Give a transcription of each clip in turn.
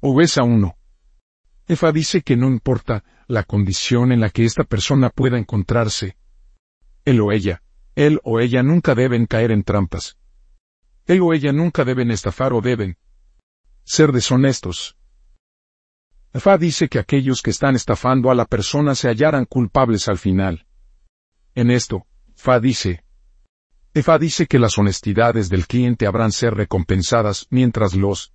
o es a uno. Efa dice que no importa la condición en la que esta persona pueda encontrarse. Él o ella, él o ella nunca deben caer en trampas. Él o ella nunca deben estafar o deben ser deshonestos. Efa dice que aquellos que están estafando a la persona se hallarán culpables al final. En esto, Fa dice, Efa dice que las honestidades del cliente habrán ser recompensadas mientras los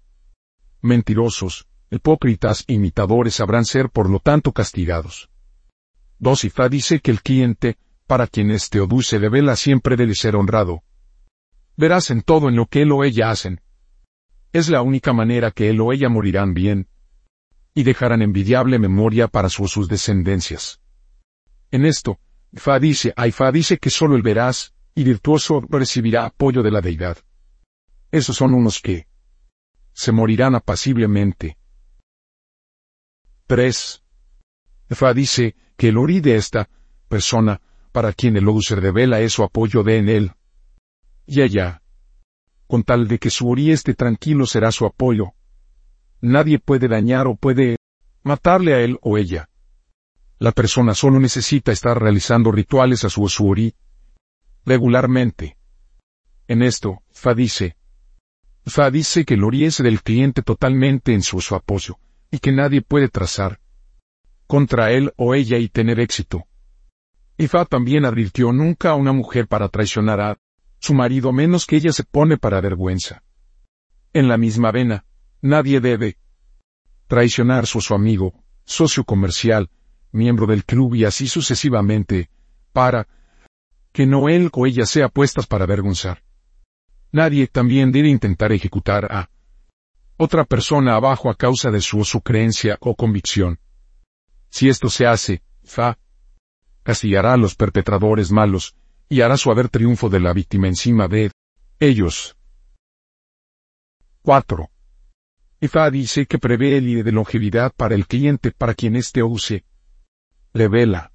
mentirosos, hipócritas e imitadores habrán ser por lo tanto castigados. 2. Ifa dice que el cliente, para quien este o se revela siempre debe ser honrado. Verás en todo en lo que él o ella hacen. Es la única manera que él o ella morirán bien. Y dejarán envidiable memoria para sus descendencias. En esto, Fa dice, Aifa dice que solo el veraz y virtuoso recibirá apoyo de la deidad. Esos son unos que se morirán apaciblemente. 3. Fa dice que el ori de esta persona, para quien el se revela es su apoyo de en él. Y ella. Con tal de que su ori esté tranquilo será su apoyo. Nadie puede dañar o puede matarle a él o ella. La persona solo necesita estar realizando rituales a su Osuri regularmente. En esto, Fa dice, Fa dice que el Ori del cliente totalmente en su, apoyo, y que nadie puede trazar contra él o ella y tener éxito. Y Fa también advirtió nunca a una mujer para traicionar a su marido menos que ella se pone para vergüenza. En la misma vena, nadie debe traicionar a su amigo, socio comercial, miembro del club y así sucesivamente, para que no él o ella sea puestas para avergonzar. Nadie también debe intentar ejecutar a otra persona abajo a causa de su o su creencia o convicción. Si esto se hace, Fa castigará a los perpetradores malos, y hará su haber triunfo de la víctima encima de ellos. 4. Fa dice que prevé el IE de longevidad para el cliente para quien éste use revela.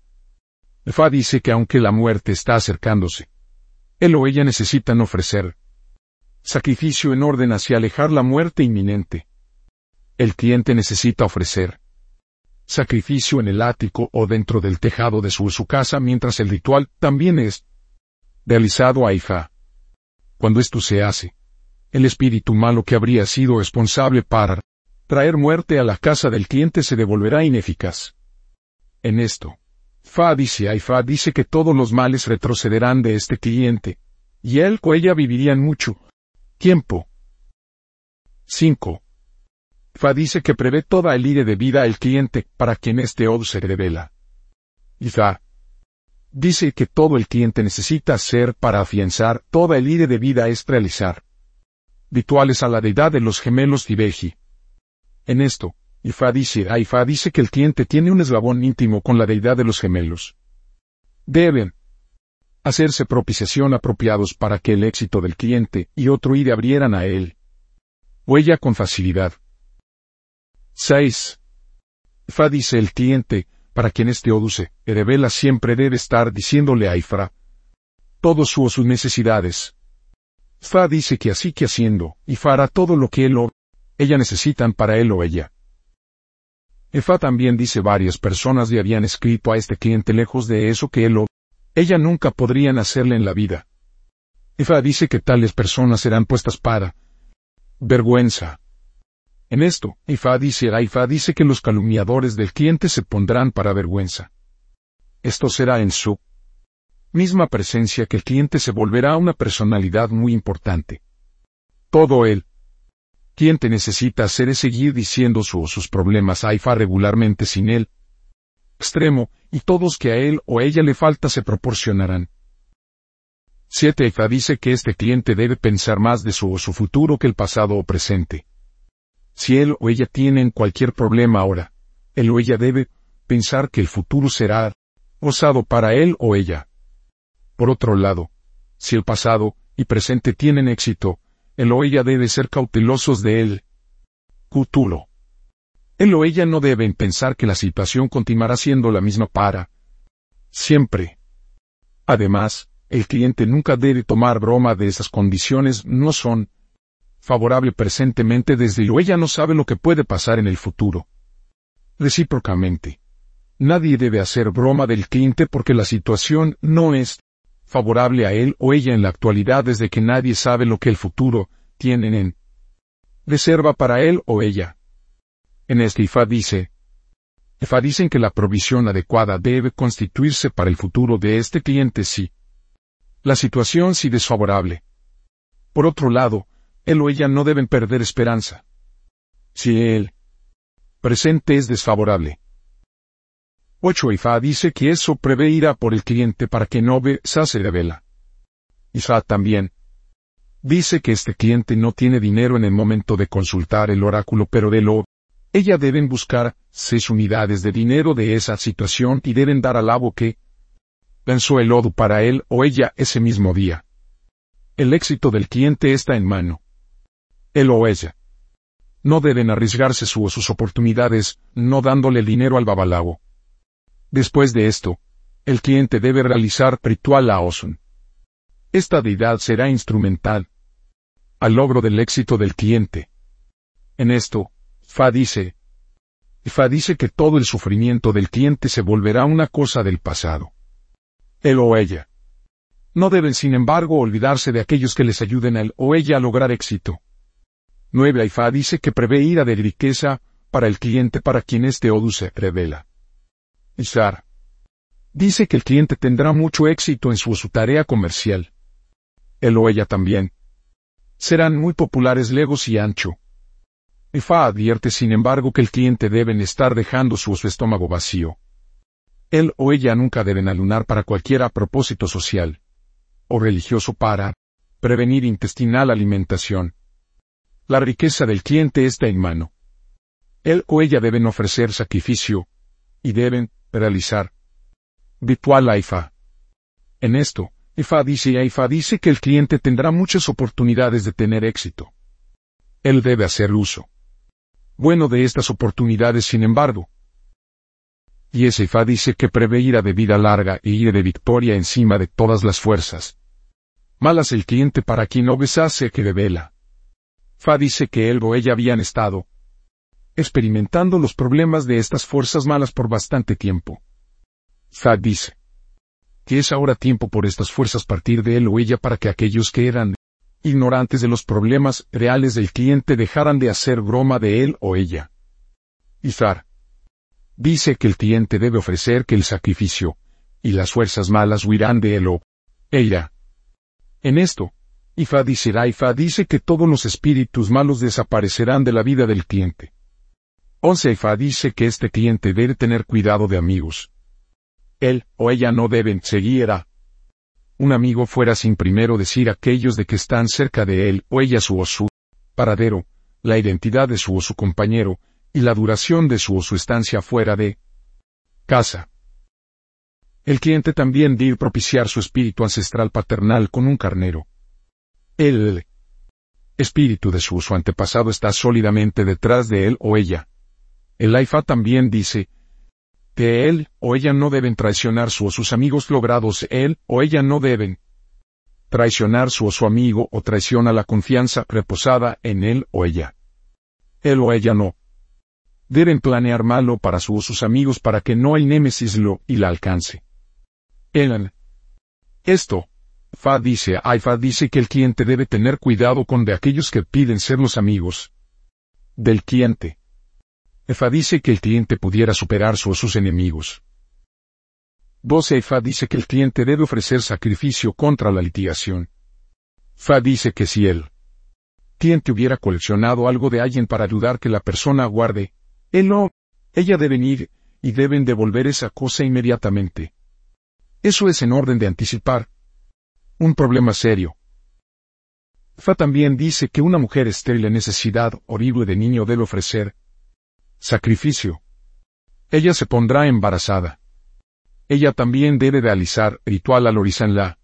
Fa dice que aunque la muerte está acercándose, él o ella necesitan ofrecer sacrificio en orden hacia alejar la muerte inminente. El cliente necesita ofrecer sacrificio en el ático o dentro del tejado de su, casa mientras el ritual también es realizado a Ifa. Cuando esto se hace, el espíritu malo que habría sido responsable para traer muerte a la casa del cliente se devolverá ineficaz en esto. Fa dice y Fa dice que todos los males retrocederán de este cliente, y él o ella vivirían mucho tiempo. 5. Fa dice que prevé toda el ire de vida al cliente para quien este od se revela. Y Fa dice que todo el cliente necesita hacer para afianzar toda el ire de vida es realizar rituales a la deidad de los gemelos Tibeji. En esto, Ifa dice, Aifa dice que el cliente tiene un eslabón íntimo con la deidad de los gemelos. Deben hacerse propiciación apropiados para que el éxito del cliente y otro ide abrieran a él. O ella con facilidad. 6. Fa dice el cliente, para quien este oduse, revela siempre debe estar diciéndole a Ifra todos sus necesidades. Fa dice que así que haciendo, y hará todo lo que él o ella necesitan para él o ella. Efa también dice varias personas le habían escrito a este cliente lejos de eso que él o ella nunca podrían hacerle en la vida. Efa dice que tales personas serán puestas para vergüenza. En esto, Ifa dice, Ifa dice que los calumniadores del cliente se pondrán para vergüenza. Esto será en su misma presencia que el cliente se volverá una personalidad muy importante. Todo él, quien te necesita hacer es seguir diciendo su o sus problemas a IFA regularmente sin él. Extremo, y todos que a él o ella le falta se proporcionarán. 7. IFA dice que este cliente debe pensar más de su o su futuro que el pasado o presente. Si él o ella tienen cualquier problema ahora, él o ella debe pensar que el futuro será osado para él o ella. Por otro lado, si el pasado y presente tienen éxito, él o ella debe ser cautelosos de él. Futuro. Él o ella no deben pensar que la situación continuará siendo la misma para siempre. Además, el cliente nunca debe tomar broma de esas condiciones no son favorable presentemente desde lo ella no sabe lo que puede pasar en el futuro. Recíprocamente. Nadie debe hacer broma del cliente porque la situación no es favorable a él o ella en la actualidad desde que nadie sabe lo que el futuro tiene en reserva para él o ella. En este IFA dice, IFA dicen que la provisión adecuada debe constituirse para el futuro de este cliente si la situación si desfavorable. Por otro lado, él o ella no deben perder esperanza. Si el presente es desfavorable. 8. IFA dice que eso prevé ira por el cliente para que no se revela. IFA también dice que este cliente no tiene dinero en el momento de consultar el oráculo pero de lo ella deben buscar seis unidades de dinero de esa situación y deben dar al abo que pensó el odu para él o ella ese mismo día. El éxito del cliente está en mano. Él o ella. No deben arriesgarse su o sus oportunidades, no dándole dinero al babalao. Después de esto, el cliente debe realizar ritual a Osun. Esta deidad será instrumental al logro del éxito del cliente. En esto, Fa dice, Fa dice que todo el sufrimiento del cliente se volverá una cosa del pasado. Él o ella. No deben, sin embargo, olvidarse de aquellos que les ayuden a él o ella a lograr éxito. 9. Aifa dice que prevé ira de riqueza para el cliente para quien este Odu se revela. Ishar. Dice que el cliente tendrá mucho éxito en su, su tarea comercial. Él o ella también. Serán muy populares legos y ancho. Ifa advierte sin embargo que el cliente deben estar dejando su, su estómago vacío. Él o ella nunca deben alunar para cualquier propósito social o religioso para prevenir intestinal alimentación. La riqueza del cliente está en mano. Él o ella deben ofrecer sacrificio y deben realizar ritual IFA. En esto, IFA dice y IFA dice que el cliente tendrá muchas oportunidades de tener éxito. Él debe hacer uso bueno de estas oportunidades sin embargo. Y ese IFA dice que prevé ira de vida larga e ira de victoria encima de todas las fuerzas. Malas el cliente para quien no besase que revela. Fa dice que él o ella habían estado experimentando los problemas de estas fuerzas malas por bastante tiempo. Fa dice que es ahora tiempo por estas fuerzas partir de él o ella para que aquellos que eran ignorantes de los problemas reales del cliente dejaran de hacer broma de él o ella. Izar. Dice que el cliente debe ofrecer que el sacrificio, y las fuerzas malas huirán de él o ella. En esto, Ifa dice Ifa dice que todos los espíritus malos desaparecerán de la vida del cliente. 11 Ifa dice que este cliente debe tener cuidado de amigos. Él o ella no deben seguir a un amigo fuera sin primero decir aquellos de que están cerca de él o ella su o su paradero, la identidad de su o su compañero, y la duración de su o su estancia fuera de casa. El cliente también debe propiciar su espíritu ancestral paternal con un carnero. El espíritu de su o su antepasado está sólidamente detrás de él o ella. El Aifa también dice, que él o ella no deben traicionar su o sus amigos logrados, él o ella no deben traicionar su o su amigo o traiciona la confianza reposada en él o ella. Él o ella no. Deben planear malo para su o sus amigos para que no el némesis lo y la alcance. Él. Esto. Fa dice, Fa dice que el cliente debe tener cuidado con de aquellos que piden ser los amigos del cliente. EFA dice que el cliente pudiera superar su o sus enemigos. 12. EFA dice que el cliente debe ofrecer sacrificio contra la litigación. FA dice que si el cliente hubiera coleccionado algo de alguien para ayudar que la persona guarde, él no, ella deben ir, y deben devolver esa cosa inmediatamente. Eso es en orden de anticipar. Un problema serio. FA también dice que una mujer estéril en necesidad horrible de niño debe ofrecer, Sacrificio. Ella se pondrá embarazada. Ella también debe realizar ritual al la.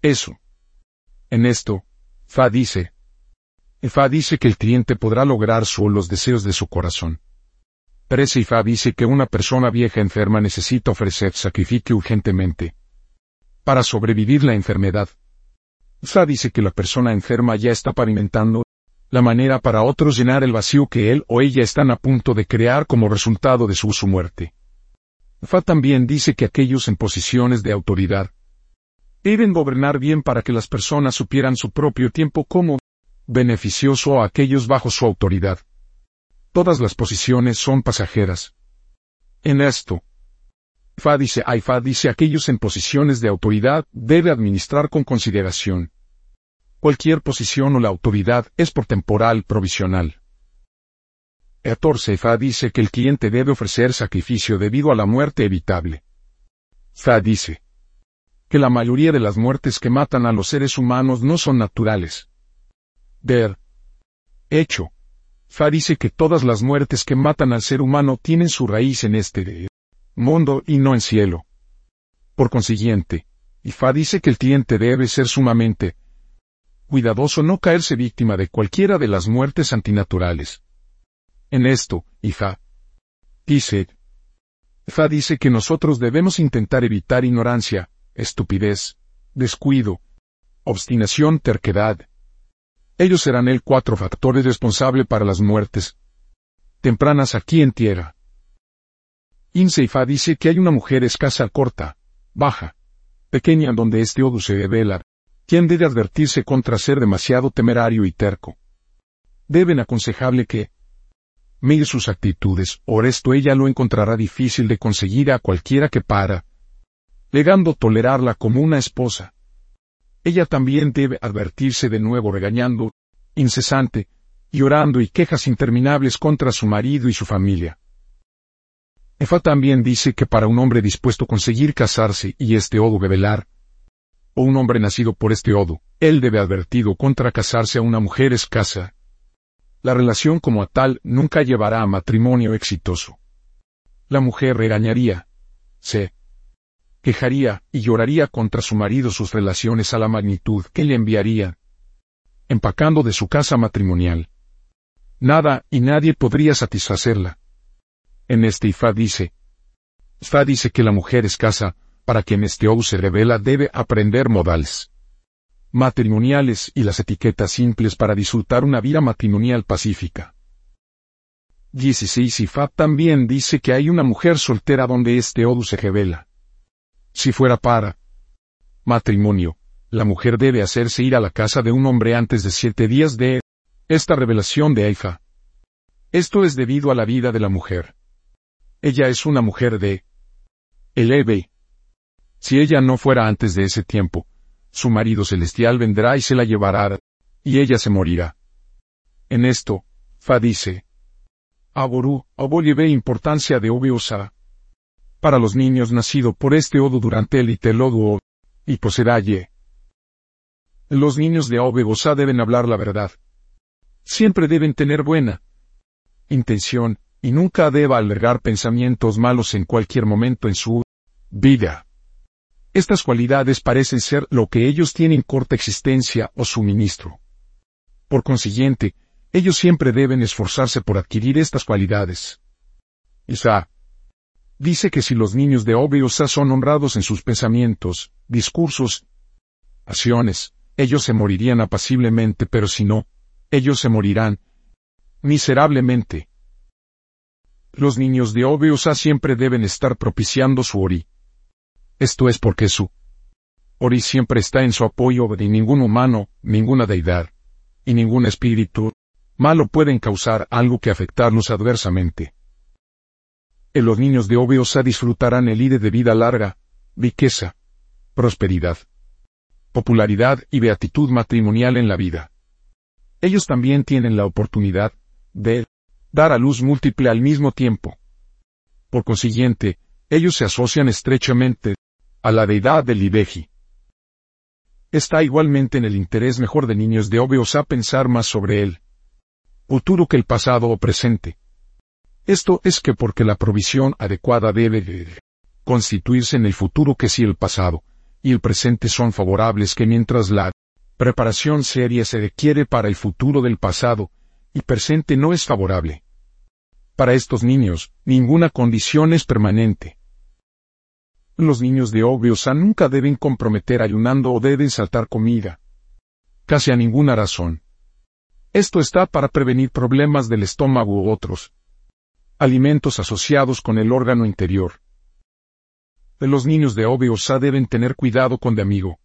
Eso. En esto, Fa dice. Fa dice que el cliente podrá lograr solo los deseos de su corazón. 13 y Fa dice que una persona vieja enferma necesita ofrecer sacrificio urgentemente. Para sobrevivir la enfermedad. Fa dice que la persona enferma ya está pavimentando la manera para otros llenar el vacío que él o ella están a punto de crear como resultado de su, su muerte. Fa también dice que aquellos en posiciones de autoridad deben gobernar bien para que las personas supieran su propio tiempo como beneficioso a aquellos bajo su autoridad. Todas las posiciones son pasajeras. En esto, Fa dice, Fa dice aquellos en posiciones de autoridad debe administrar con consideración. Cualquier posición o la autoridad es por temporal provisional. 14. Fa dice que el cliente debe ofrecer sacrificio debido a la muerte evitable. Fa dice que la mayoría de las muertes que matan a los seres humanos no son naturales. Der. Hecho. Fa dice que todas las muertes que matan al ser humano tienen su raíz en este mundo y no en cielo. Por consiguiente, Fa dice que el cliente debe ser sumamente cuidadoso no caerse víctima de cualquiera de las muertes antinaturales. En esto, Ifa dice, Fa dice que nosotros debemos intentar evitar ignorancia, estupidez, descuido, obstinación, terquedad. Ellos serán el cuatro factores responsables para las muertes tempranas aquí en tierra. Inseifa dice que hay una mujer escasa, corta, baja, pequeña donde este odo se revela, quien debe advertirse contra ser demasiado temerario y terco. Deben aconsejarle que mire sus actitudes, o esto ella lo encontrará difícil de conseguir a cualquiera que para, legando tolerarla como una esposa. Ella también debe advertirse de nuevo regañando, incesante, llorando y quejas interminables contra su marido y su familia. Efa también dice que para un hombre dispuesto a conseguir casarse y este odo revelar, o un hombre nacido por este odo, él debe advertido contra casarse a una mujer escasa. La relación como a tal nunca llevará a matrimonio exitoso. La mujer regañaría, se quejaría y lloraría contra su marido sus relaciones a la magnitud que le enviaría, empacando de su casa matrimonial. Nada y nadie podría satisfacerla. En este Ifá dice, Ifá dice que la mujer escasa, para quien este O se revela debe aprender modales matrimoniales y las etiquetas simples para disfrutar una vida matrimonial pacífica. 16 Ifá también dice que hay una mujer soltera donde este Odu se revela. Si fuera para matrimonio, la mujer debe hacerse ir a la casa de un hombre antes de siete días de esta revelación de Aifa. Esto es debido a la vida de la mujer. Ella es una mujer de Eleve. Si ella no fuera antes de ese tiempo, su marido celestial vendrá y se la llevará, y ella se morirá. En esto, Fa dice, Aboru, llevé importancia de Obiosa. Para los niños nacido por este Odo durante el Itelodo y Poseraye. Los niños de Obegosa deben hablar la verdad. Siempre deben tener buena intención, y nunca deba albergar pensamientos malos en cualquier momento en su vida. Estas cualidades parecen ser lo que ellos tienen corta existencia o suministro. Por consiguiente, ellos siempre deben esforzarse por adquirir estas cualidades. Isa dice que si los niños de Obiosa son honrados en sus pensamientos, discursos, acciones, ellos se morirían apaciblemente, pero si no, ellos se morirán miserablemente. Los niños de Obiosa siempre deben estar propiciando su Ori. Esto es porque su Ori siempre está en su apoyo de ningún humano, ninguna deidad, y ningún espíritu malo pueden causar algo que afectarnos adversamente. En los niños de Obiosa disfrutarán el ide de vida larga, riqueza, prosperidad, popularidad y beatitud matrimonial en la vida. Ellos también tienen la oportunidad de dar a luz múltiple al mismo tiempo. Por consiguiente, ellos se asocian estrechamente a la deidad del Ibeji. Está igualmente en el interés mejor de niños de Obeosa pensar más sobre él. Futuro que el pasado o presente. Esto es que porque la provisión adecuada debe constituirse en el futuro que si el pasado y el presente son favorables que mientras la preparación seria se requiere para el futuro del pasado, y presente no es favorable. Para estos niños, ninguna condición es permanente. Los niños de Obviosa nunca deben comprometer ayunando o deben saltar comida. Casi a ninguna razón. Esto está para prevenir problemas del estómago u otros alimentos asociados con el órgano interior. Los niños de OBOSA deben tener cuidado con de amigo.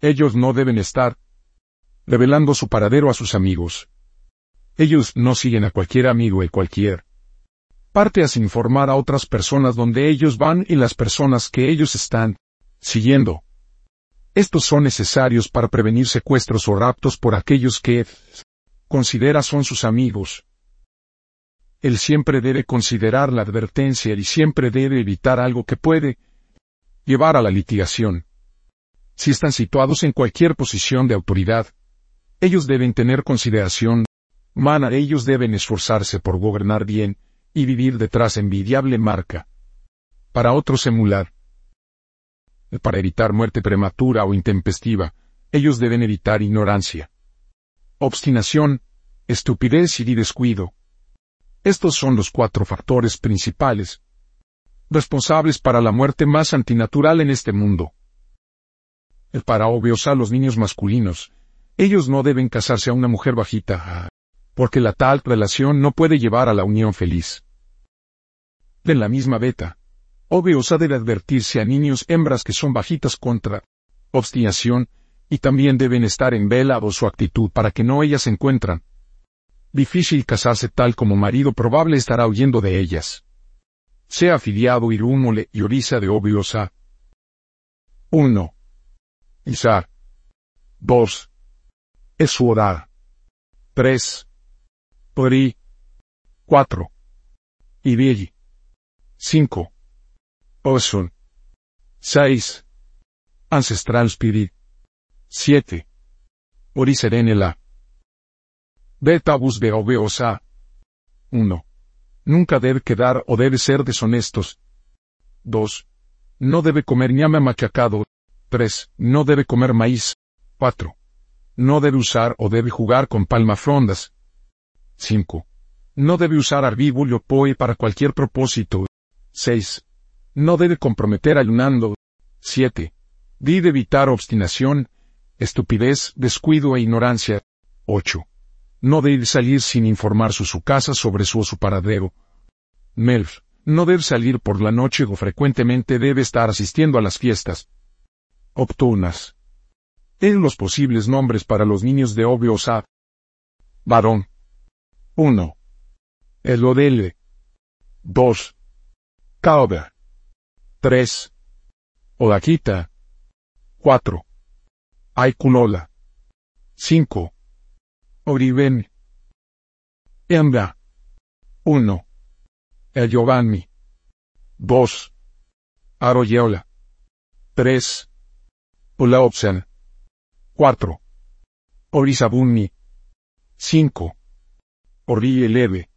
Ellos no deben estar revelando su paradero a sus amigos. Ellos no siguen a cualquier amigo y cualquier parte a informar a otras personas donde ellos van y las personas que ellos están siguiendo. Estos son necesarios para prevenir secuestros o raptos por aquellos que considera son sus amigos. Él siempre debe considerar la advertencia y siempre debe evitar algo que puede llevar a la litigación. Si están situados en cualquier posición de autoridad, ellos deben tener consideración humana, ellos deben esforzarse por gobernar bien y vivir detrás envidiable marca. Para otros emular. Para evitar muerte prematura o intempestiva, ellos deben evitar ignorancia. Obstinación, estupidez y descuido. Estos son los cuatro factores principales responsables para la muerte más antinatural en este mundo. El para obvios a los niños masculinos, ellos no deben casarse a una mujer bajita, porque la tal relación no puede llevar a la unión feliz. De la misma beta, obviosa debe advertirse a niños hembras que son bajitas contra obstinación, y también deben estar en vela o su actitud para que no ellas se encuentran. Difícil casarse tal como marido probable estará huyendo de ellas. Sea afiliado Irúmole y Orisa de obviosa. 1. Isar. 2. Esuodar. 3. Pori. 4. Ibelli. 5. Osun. 6. Ancestral Spirit. 7. Oriserenela. Betabus de Obeosa. 1. Nunca debe quedar o debe ser deshonestos. 2. No debe comer ñame machacado. 3. No debe comer maíz. 4. No debe usar o debe jugar con palmafrondas. 5. No debe usar arbíbulo poe para cualquier propósito. 6. No debe comprometer ayunando. 7. Debe evitar obstinación, estupidez, descuido e ignorancia. 8. No debe salir sin informar su, su casa sobre su, su paradero. Melf. No debe salir por la noche o frecuentemente debe estar asistiendo a las fiestas. Optunas. En los posibles nombres para los niños de Obiosa. Varón. 1. Elodele. 2. Caoba. 3. Odaquita. 4. Aicunola. 5. Oriben. Embra. 1. El Giovanni. 2. Arroyola. 3. Olaopsan. 4. Orisabunni. 5. Orri Eleve.